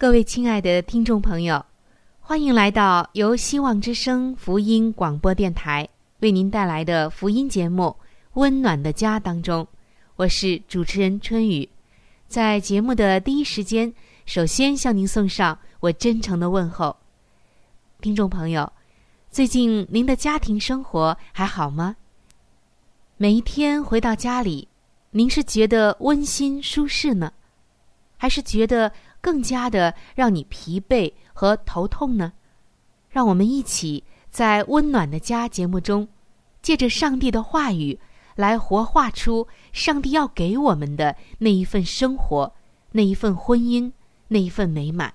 各位亲爱的听众朋友，欢迎来到由希望之声福音广播电台为您带来的福音节目《温暖的家》当中，我是主持人春雨。在节目的第一时间，首先向您送上我真诚的问候。听众朋友，最近您的家庭生活还好吗？每一天回到家里，您是觉得温馨舒适呢，还是觉得？更加的让你疲惫和头痛呢？让我们一起在温暖的家节目中，借着上帝的话语来活化出上帝要给我们的那一份生活，那一份婚姻，那一份美满。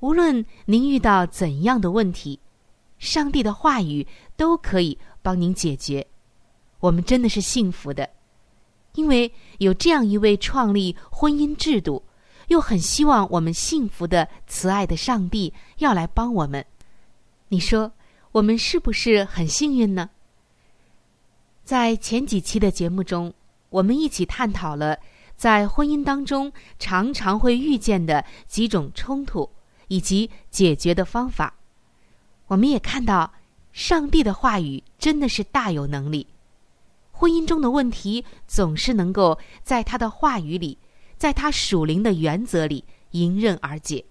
无论您遇到怎样的问题，上帝的话语都可以帮您解决。我们真的是幸福的，因为有这样一位创立婚姻制度。又很希望我们幸福的、慈爱的上帝要来帮我们，你说我们是不是很幸运呢？在前几期的节目中，我们一起探讨了在婚姻当中常常会遇见的几种冲突以及解决的方法。我们也看到，上帝的话语真的是大有能力，婚姻中的问题总是能够在他的话语里。在他属灵的原则里迎刃而解。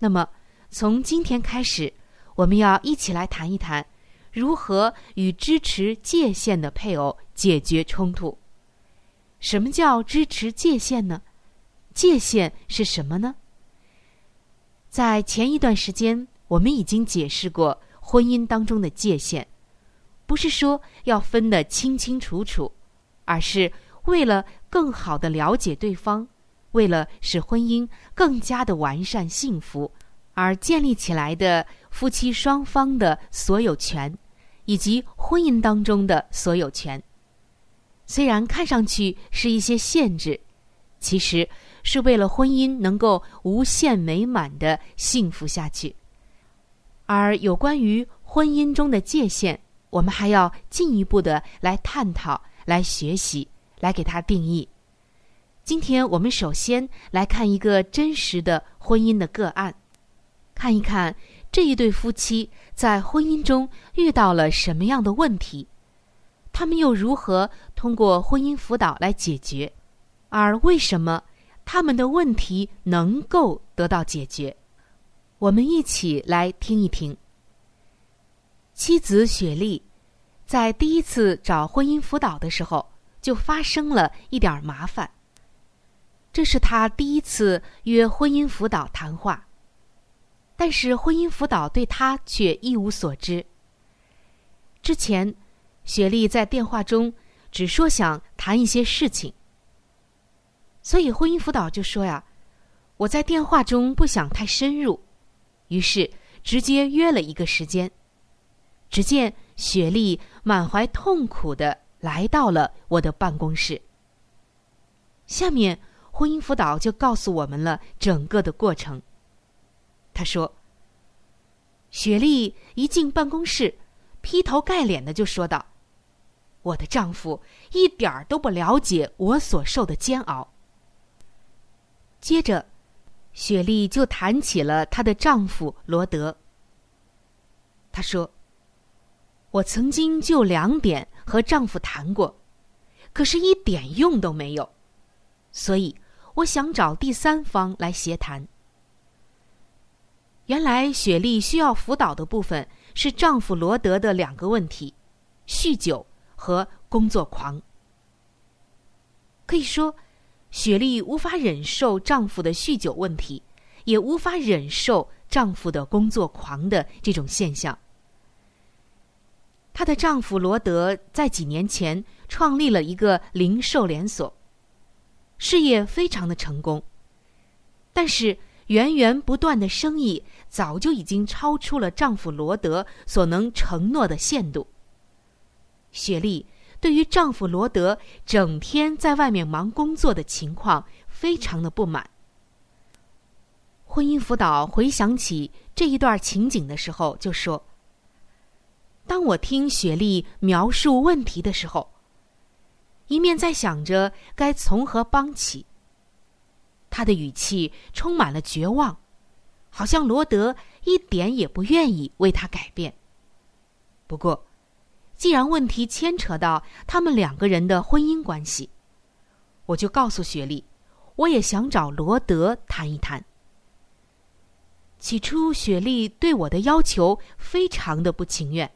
那么，从今天开始，我们要一起来谈一谈，如何与支持界限的配偶解决冲突。什么叫支持界限呢？界限是什么呢？在前一段时间，我们已经解释过婚姻当中的界限，不是说要分得清清楚楚，而是。为了更好的了解对方，为了使婚姻更加的完善幸福，而建立起来的夫妻双方的所有权，以及婚姻当中的所有权，虽然看上去是一些限制，其实是为了婚姻能够无限美满的幸福下去。而有关于婚姻中的界限，我们还要进一步的来探讨、来学习。来给他定义。今天我们首先来看一个真实的婚姻的个案，看一看这一对夫妻在婚姻中遇到了什么样的问题，他们又如何通过婚姻辅导来解决，而为什么他们的问题能够得到解决？我们一起来听一听。妻子雪莉在第一次找婚姻辅导的时候。就发生了一点麻烦。这是他第一次约婚姻辅导谈话，但是婚姻辅导对他却一无所知。之前，雪莉在电话中只说想谈一些事情，所以婚姻辅导就说呀：“我在电话中不想太深入。”于是直接约了一个时间。只见雪莉满怀痛苦的。来到了我的办公室。下面，婚姻辅导就告诉我们了整个的过程。他说：“雪莉一进办公室，劈头盖脸的就说道：‘我的丈夫一点儿都不了解我所受的煎熬。’接着，雪莉就谈起了她的丈夫罗德。她说：‘我曾经就两点和丈夫谈过，可是一点用都没有，所以我想找第三方来协谈。’原来，雪莉需要辅导的部分是丈夫罗德的两个问题：酗酒和工作狂。可以说。雪莉无法忍受丈夫的酗酒问题，也无法忍受丈夫的工作狂的这种现象。她的丈夫罗德在几年前创立了一个零售连锁，事业非常的成功，但是源源不断的生意早就已经超出了丈夫罗德所能承诺的限度。雪莉。对于丈夫罗德整天在外面忙工作的情况，非常的不满。婚姻辅导回想起这一段情景的时候，就说：“当我听雪莉描述问题的时候，一面在想着该从何帮起。她的语气充满了绝望，好像罗德一点也不愿意为她改变。不过。”既然问题牵扯到他们两个人的婚姻关系，我就告诉雪莉，我也想找罗德谈一谈。起初，雪莉对我的要求非常的不情愿。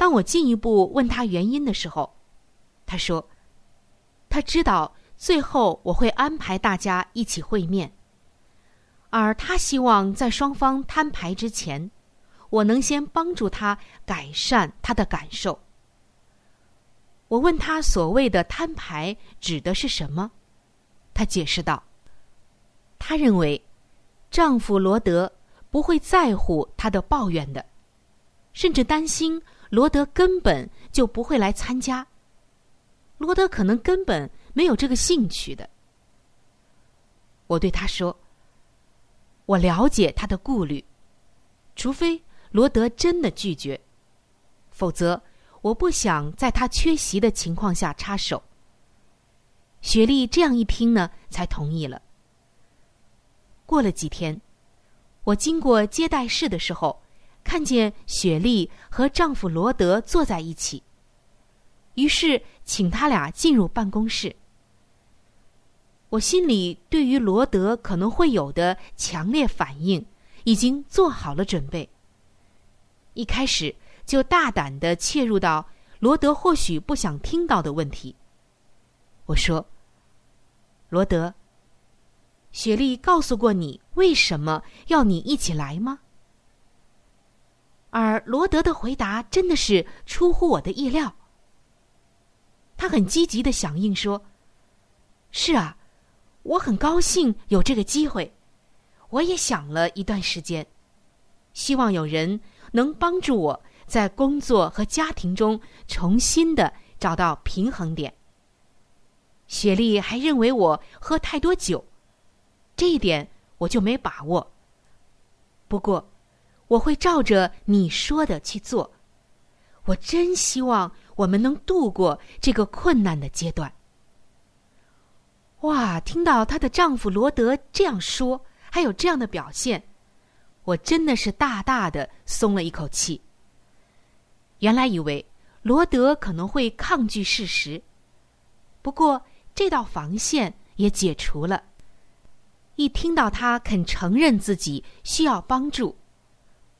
当我进一步问他原因的时候，他说，他知道最后我会安排大家一起会面，而他希望在双方摊牌之前。我能先帮助他改善他的感受。我问他所谓的摊牌指的是什么，他解释道：“他认为丈夫罗德不会在乎他的抱怨的，甚至担心罗德根本就不会来参加。罗德可能根本没有这个兴趣的。”我对他说：“我了解他的顾虑，除非。”罗德真的拒绝，否则我不想在他缺席的情况下插手。雪莉这样一听呢，才同意了。过了几天，我经过接待室的时候，看见雪莉和丈夫罗德坐在一起，于是请他俩进入办公室。我心里对于罗德可能会有的强烈反应，已经做好了准备。一开始就大胆的切入到罗德或许不想听到的问题。我说：“罗德，雪莉告诉过你为什么要你一起来吗？”而罗德的回答真的是出乎我的意料。他很积极的响应说：“是啊，我很高兴有这个机会。我也想了一段时间，希望有人。”能帮助我在工作和家庭中重新的找到平衡点。雪莉还认为我喝太多酒，这一点我就没把握。不过，我会照着你说的去做。我真希望我们能度过这个困难的阶段。哇！听到她的丈夫罗德这样说，还有这样的表现。我真的是大大的松了一口气。原来以为罗德可能会抗拒事实，不过这道防线也解除了。一听到他肯承认自己需要帮助，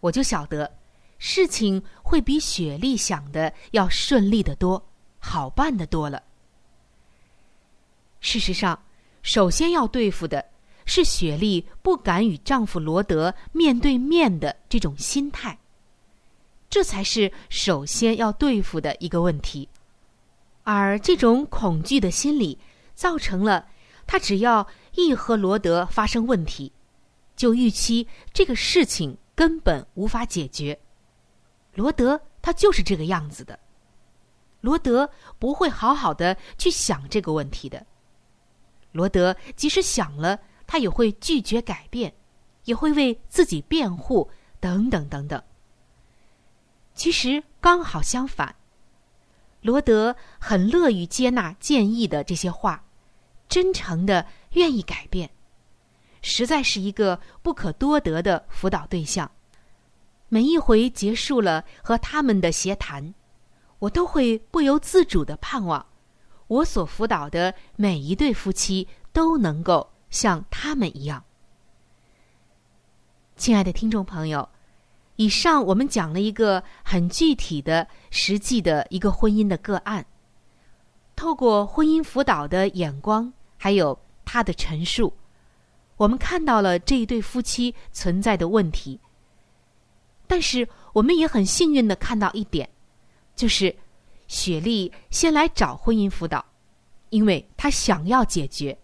我就晓得事情会比雪莉想的要顺利的多，好办的多了。事实上，首先要对付的。是雪莉不敢与丈夫罗德面对面的这种心态，这才是首先要对付的一个问题。而这种恐惧的心理，造成了他只要一和罗德发生问题，就预期这个事情根本无法解决。罗德他就是这个样子的，罗德不会好好的去想这个问题的。罗德即使想了，他也会拒绝改变，也会为自己辩护，等等等等。其实刚好相反，罗德很乐于接纳建议的这些话，真诚的愿意改变，实在是一个不可多得的辅导对象。每一回结束了和他们的协谈，我都会不由自主的盼望，我所辅导的每一对夫妻都能够像他们一样。亲爱的听众朋友。以上我们讲了一个很具体的、实际的一个婚姻的个案。透过婚姻辅导的眼光，还有他的陈述，我们看到了这一对夫妻存在的问题。但是，我们也很幸运的看到一点，就是雪莉先来找婚姻辅导，因为她想要解决，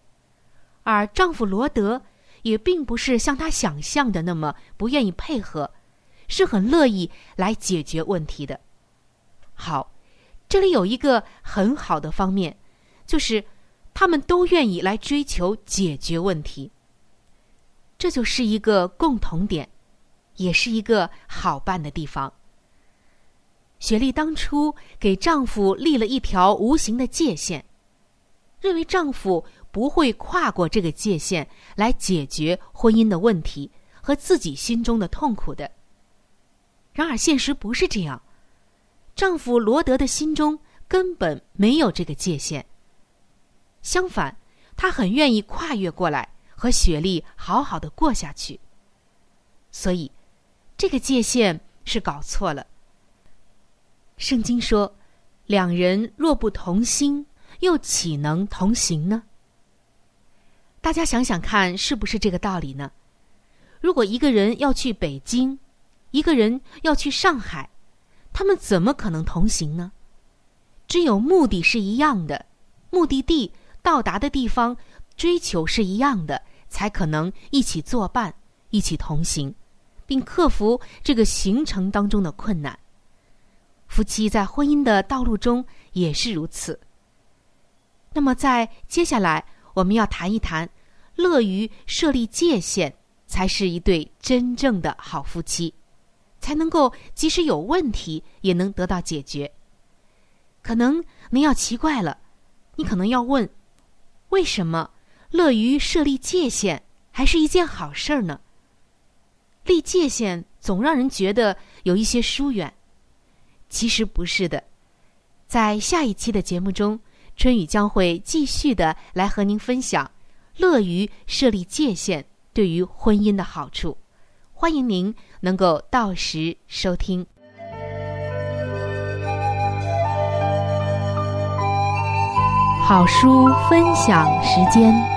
而丈夫罗德也并不是像他想象的那么不愿意配合。是很乐意来解决问题的。好，这里有一个很好的方面，就是他们都愿意来追求解决问题。这就是一个共同点，也是一个好办的地方。雪莉当初给丈夫立了一条无形的界限，认为丈夫不会跨过这个界限来解决婚姻的问题和自己心中的痛苦的。然而，现实不是这样。丈夫罗德的心中根本没有这个界限。相反，他很愿意跨越过来和雪莉好好的过下去。所以，这个界限是搞错了。圣经说：“两人若不同心，又岂能同行呢？”大家想想看，是不是这个道理呢？如果一个人要去北京，一个人要去上海，他们怎么可能同行呢？只有目的是一样的，目的地到达的地方追求是一样的，才可能一起作伴，一起同行，并克服这个行程当中的困难。夫妻在婚姻的道路中也是如此。那么，在接下来我们要谈一谈，乐于设立界限，才是一对真正的好夫妻。才能够即使有问题也能得到解决。可能您要奇怪了，你可能要问：为什么乐于设立界限还是一件好事儿呢？立界限总让人觉得有一些疏远，其实不是的。在下一期的节目中，春雨将会继续的来和您分享乐于设立界限对于婚姻的好处。欢迎您能够到时收听。好书分享时间。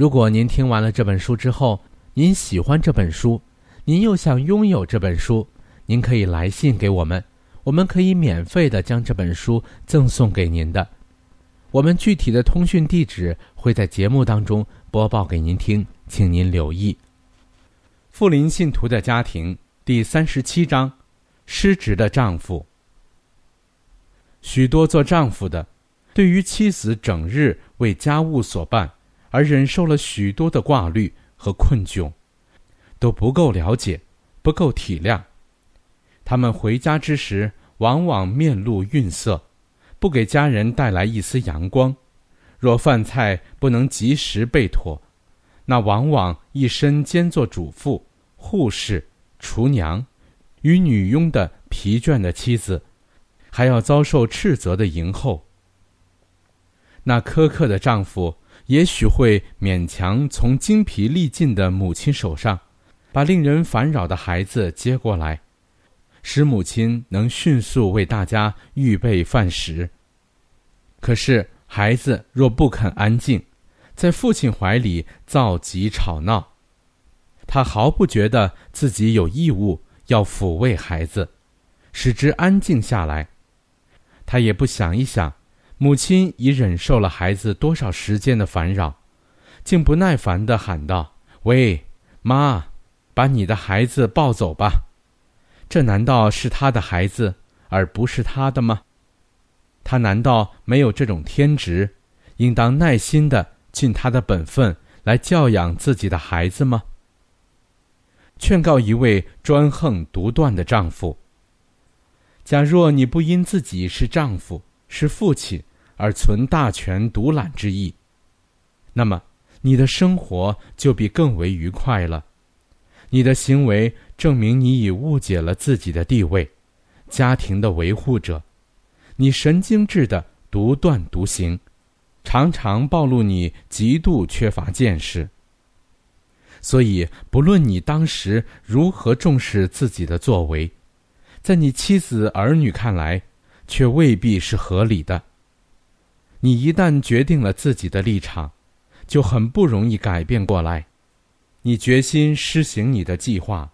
如果您听完了这本书之后，您喜欢这本书，您又想拥有这本书，您可以来信给我们，我们可以免费的将这本书赠送给您的。我们具体的通讯地址会在节目当中播报给您听，请您留意。富林信徒的家庭第三十七章：失职的丈夫。许多做丈夫的，对于妻子整日为家务所办而忍受了许多的挂虑和困窘，都不够了解，不够体谅。他们回家之时，往往面露愠色。不给家人带来一丝阳光，若饭菜不能及时备妥，那往往一身兼做主妇、护士、厨娘与女佣的疲倦的妻子，还要遭受斥责的迎候。那苛刻的丈夫也许会勉强从精疲力尽的母亲手上，把令人烦扰的孩子接过来。使母亲能迅速为大家预备饭食。可是孩子若不肯安静，在父亲怀里造极吵闹，他毫不觉得自己有义务要抚慰孩子，使之安静下来。他也不想一想，母亲已忍受了孩子多少时间的烦扰，竟不耐烦地喊道：“喂，妈，把你的孩子抱走吧。”这难道是他的孩子，而不是他的吗？他难道没有这种天职，应当耐心的尽他的本分来教养自己的孩子吗？劝告一位专横独断的丈夫：假若你不因自己是丈夫、是父亲而存大权独揽之意，那么你的生活就比更为愉快了。你的行为证明你已误解了自己的地位，家庭的维护者，你神经质的独断独行，常常暴露你极度缺乏见识。所以，不论你当时如何重视自己的作为，在你妻子儿女看来，却未必是合理的。你一旦决定了自己的立场，就很不容易改变过来。你决心施行你的计划，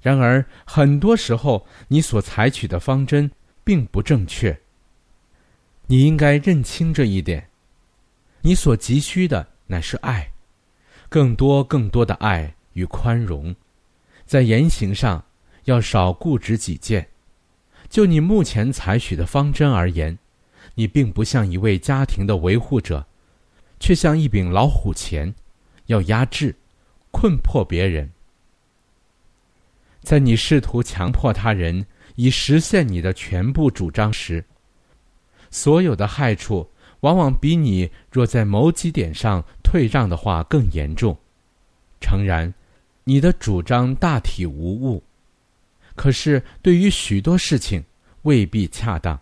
然而很多时候你所采取的方针并不正确。你应该认清这一点。你所急需的乃是爱，更多更多的爱与宽容，在言行上要少固执己见。就你目前采取的方针而言，你并不像一位家庭的维护者，却像一柄老虎钳，要压制。困迫别人，在你试图强迫他人以实现你的全部主张时，所有的害处往往比你若在某几点上退让的话更严重。诚然，你的主张大体无误，可是对于许多事情未必恰当。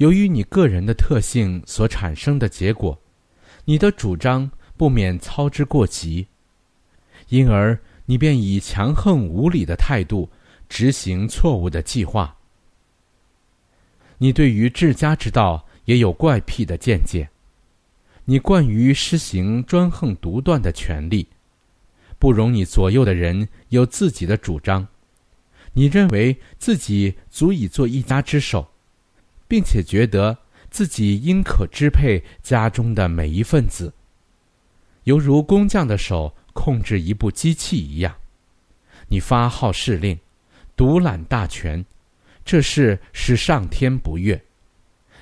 由于你个人的特性所产生的结果，你的主张不免操之过急。因而，你便以强横无理的态度执行错误的计划。你对于治家之道也有怪癖的见解，你惯于施行专横独断的权利，不容你左右的人有自己的主张。你认为自己足以做一家之首，并且觉得自己应可支配家中的每一份子，犹如工匠的手。控制一部机器一样，你发号施令，独揽大权，这事使上天不悦，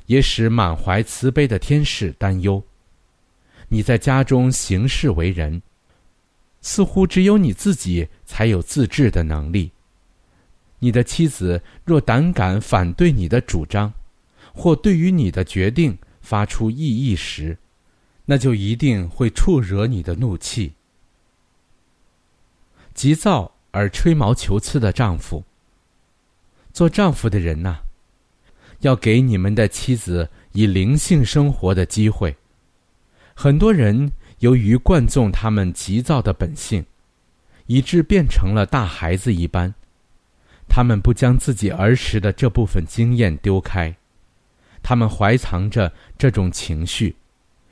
也使满怀慈悲的天使担忧。你在家中行事为人，似乎只有你自己才有自治的能力。你的妻子若胆敢反对你的主张，或对于你的决定发出异议时，那就一定会触惹你的怒气。急躁而吹毛求疵的丈夫。做丈夫的人呐，要给你们的妻子以灵性生活的机会。很多人由于惯纵他们急躁的本性，以致变成了大孩子一般。他们不将自己儿时的这部分经验丢开，他们怀藏着这种情绪，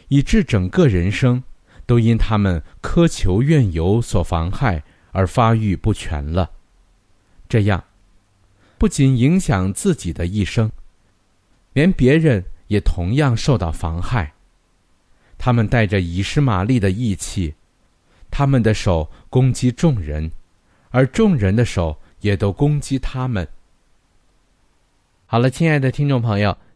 以致整个人生都因他们苛求怨尤所妨害。而发育不全了，这样不仅影响自己的一生，连别人也同样受到妨害。他们带着以实玛利的义气，他们的手攻击众人，而众人的手也都攻击他们。好了，亲爱的听众朋友，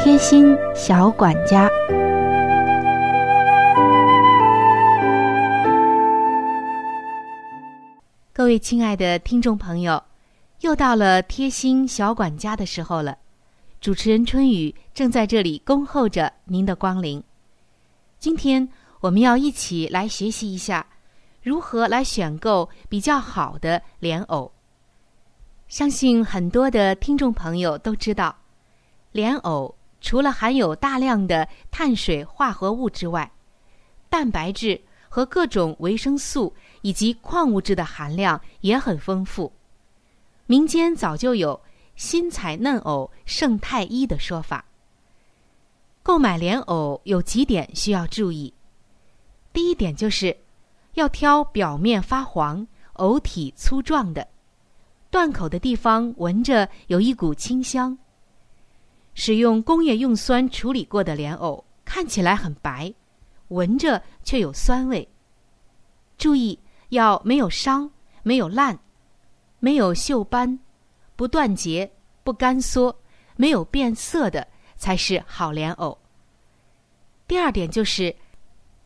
贴心小管家，各位亲爱的听众朋友。又到了贴心小管家的时候了，主持人春雨正在这里恭候着您的光临。今天我们要一起来学习一下如何来选购比较好的莲藕。相信很多的听众朋友都知道，莲藕除了含有大量的碳水化合物之外，蛋白质和各种维生素以及矿物质的含量也很丰富。民间早就有“新采嫩藕胜太医”的说法。购买莲藕有几点需要注意。第一点就是，要挑表面发黄、藕体粗壮的，断口的地方闻着有一股清香。使用工业用酸处理过的莲藕看起来很白，闻着却有酸味。注意要没有伤、没有烂。没有锈斑、不断节、不干缩、没有变色的才是好莲藕。第二点就是，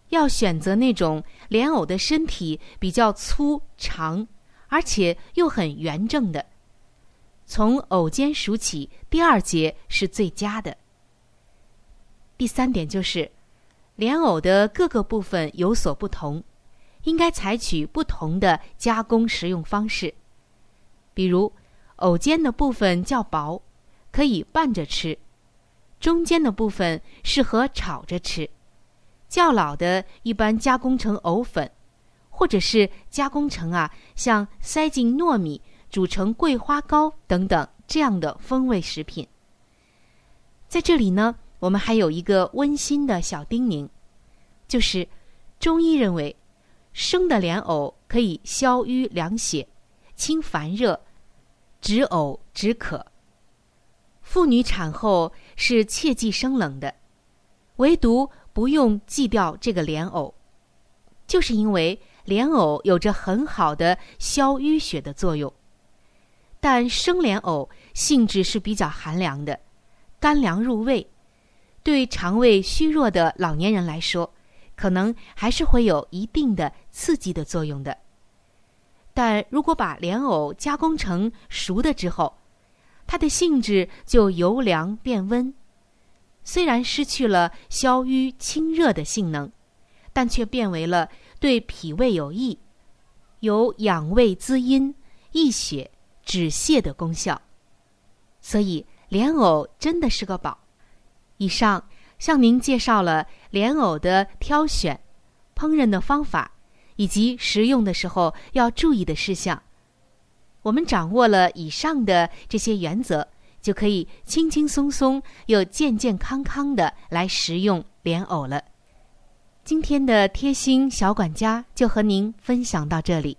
要选择那种莲藕的身体比较粗长，而且又很圆正的。从藕尖数起，第二节是最佳的。第三点就是，莲藕的各个部分有所不同，应该采取不同的加工食用方式。比如，藕尖的部分较薄，可以拌着吃；中间的部分适合炒着吃；较老的一般加工成藕粉，或者是加工成啊，像塞进糯米煮成桂花糕等等这样的风味食品。在这里呢，我们还有一个温馨的小叮咛，就是中医认为，生的莲藕可以消瘀凉血。清烦热，止呕止渴。妇女产后是切忌生冷的，唯独不用忌掉这个莲藕，就是因为莲藕有着很好的消淤血的作用。但生莲藕性质是比较寒凉的，干凉入胃，对肠胃虚弱的老年人来说，可能还是会有一定的刺激的作用的。但如果把莲藕加工成熟的之后，它的性质就由凉变温，虽然失去了消瘀清热的性能，但却变为了对脾胃有益，有养胃滋阴、益血止泻的功效。所以莲藕真的是个宝。以上向您介绍了莲藕的挑选、烹饪的方法。以及食用的时候要注意的事项，我们掌握了以上的这些原则，就可以轻轻松松又健健康康的来食用莲藕了。今天的贴心小管家就和您分享到这里。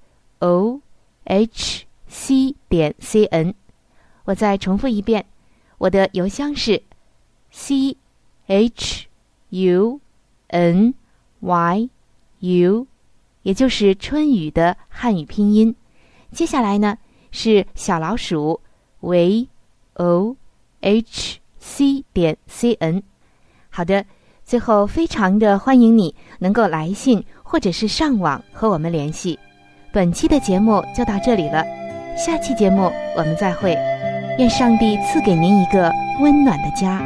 O h c 点 c n，我再重复一遍，我的邮箱是 c h u n y u，也就是春雨的汉语拼音。接下来呢是小老鼠 v o h c 点 c n。好的，最后非常的欢迎你能够来信或者是上网和我们联系。本期的节目就到这里了，下期节目我们再会，愿上帝赐给您一个温暖的家。